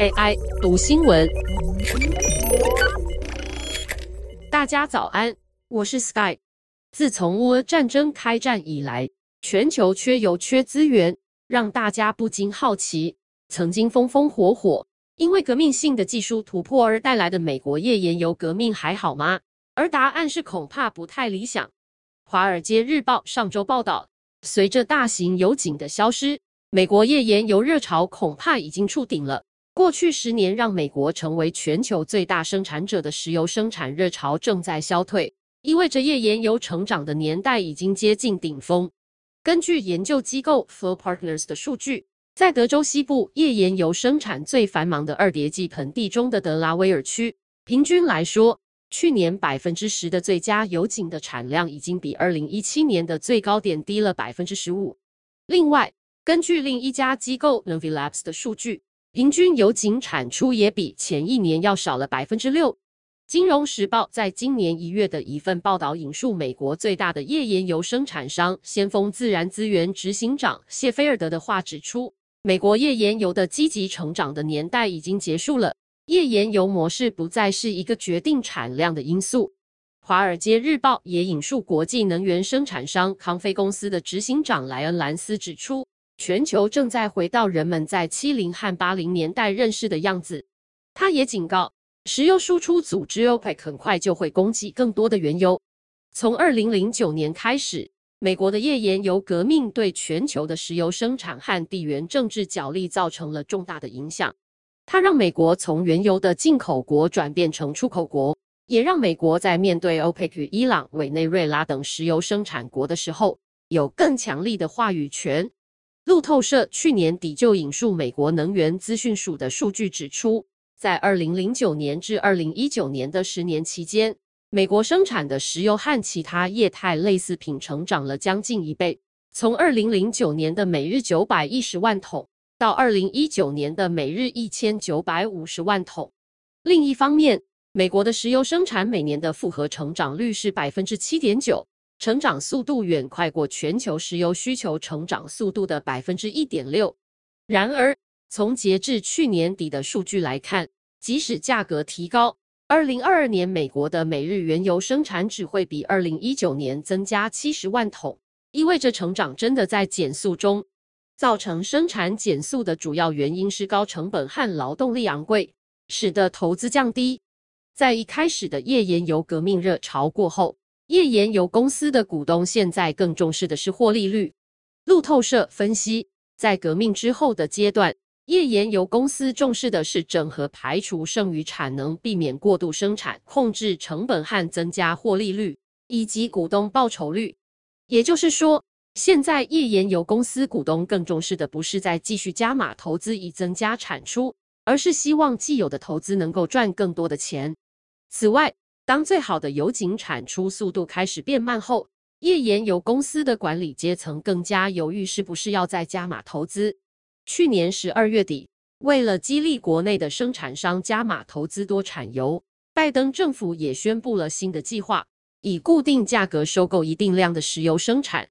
AI 读新闻，大家早安，我是 Sky。自从乌俄战争开战以来，全球缺油、缺资源，让大家不禁好奇：曾经风风火火，因为革命性的技术突破而带来的美国页岩油革命还好吗？而答案是恐怕不太理想。《华尔街日报》上周报道，随着大型油井的消失，美国页岩油热潮恐怕已经触顶了。过去十年，让美国成为全球最大生产者的石油生产热潮正在消退，意味着页岩油成长的年代已经接近顶峰。根据研究机构 Flow Partners 的数据，在德州西部页岩油生产最繁忙的二叠纪盆地中的德拉威尔区，平均来说，去年百分之十的最佳油井的产量已经比二零一七年的最高点低了百分之十五。另外，根据另一家机构 Novi Labs 的数据，平均油井产出也比前一年要少了百分之六。金融时报在今年一月的一份报道引述美国最大的页岩油生产商先锋自然资源执行长谢菲尔德的话指出，美国页岩油的积极成长的年代已经结束了，页岩油模式不再是一个决定产量的因素。华尔街日报也引述国际能源生产商康菲公司的执行长莱恩兰斯指出。全球正在回到人们在七零和八零年代认识的样子。他也警告，石油输出组织 OPEC 很快就会供给更多的原油。从二零零九年开始，美国的页岩油革命对全球的石油生产和地缘政治角力造成了重大的影响。它让美国从原油的进口国转变成出口国，也让美国在面对 OPEC 与伊朗、委内瑞拉等石油生产国的时候，有更强力的话语权。路透社去年底就引述美国能源资讯署的数据指出，在二零零九年至二零一九年的十年期间，美国生产的石油和其他液态类似品成长了将近一倍，从二零零九年的每日九百一十万桶到二零一九年的每日一千九百五十万桶。另一方面，美国的石油生产每年的复合成长率是百分之七点九。成长速度远快过全球石油需求成长速度的百分之一点六。然而，从截至去年底的数据来看，即使价格提高，二零二二年美国的每日原油生产只会比二零一九年增加七十万桶，意味着成长真的在减速中。造成生产减速的主要原因是高成本和劳动力昂贵，使得投资降低。在一开始的页岩油革命热潮过后，页岩油公司的股东现在更重视的是获利率。路透社分析，在革命之后的阶段，页岩油公司重视的是整合排除剩余产能，避免过度生产，控制成本和增加获利率，以及股东报酬率。也就是说，现在页岩油公司股东更重视的不是在继续加码投资以增加产出，而是希望既有的投资能够赚更多的钱。此外，当最好的油井产出速度开始变慢后，页岩油公司的管理阶层更加犹豫是不是要再加码投资。去年十二月底，为了激励国内的生产商加码投资多产油，拜登政府也宣布了新的计划，以固定价格收购一定量的石油生产。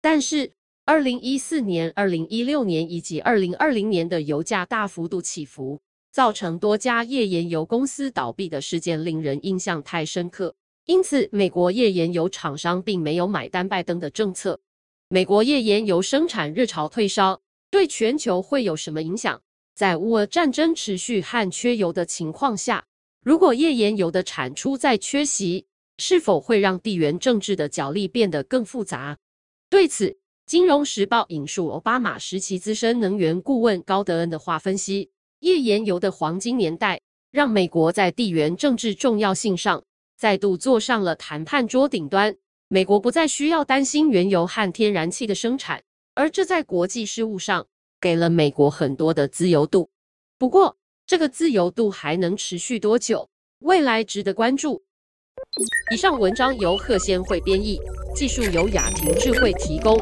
但是，二零一四年、二零一六年以及二零二零年的油价大幅度起伏。造成多家页岩油公司倒闭的事件令人印象太深刻，因此美国页岩油厂商并没有买单拜登的政策。美国页岩油生产热潮退烧，对全球会有什么影响？在乌俄战争持续和缺油的情况下，如果页岩油的产出再缺席，是否会让地缘政治的角力变得更复杂？对此，《金融时报》引述奥巴马时期资深能源顾问高德恩的话分析。页岩油的黄金年代，让美国在地缘政治重要性上再度坐上了谈判桌顶端。美国不再需要担心原油和天然气的生产，而这在国际事务上给了美国很多的自由度。不过，这个自由度还能持续多久？未来值得关注。以上文章由贺先会编译，技术由雅婷智慧提供。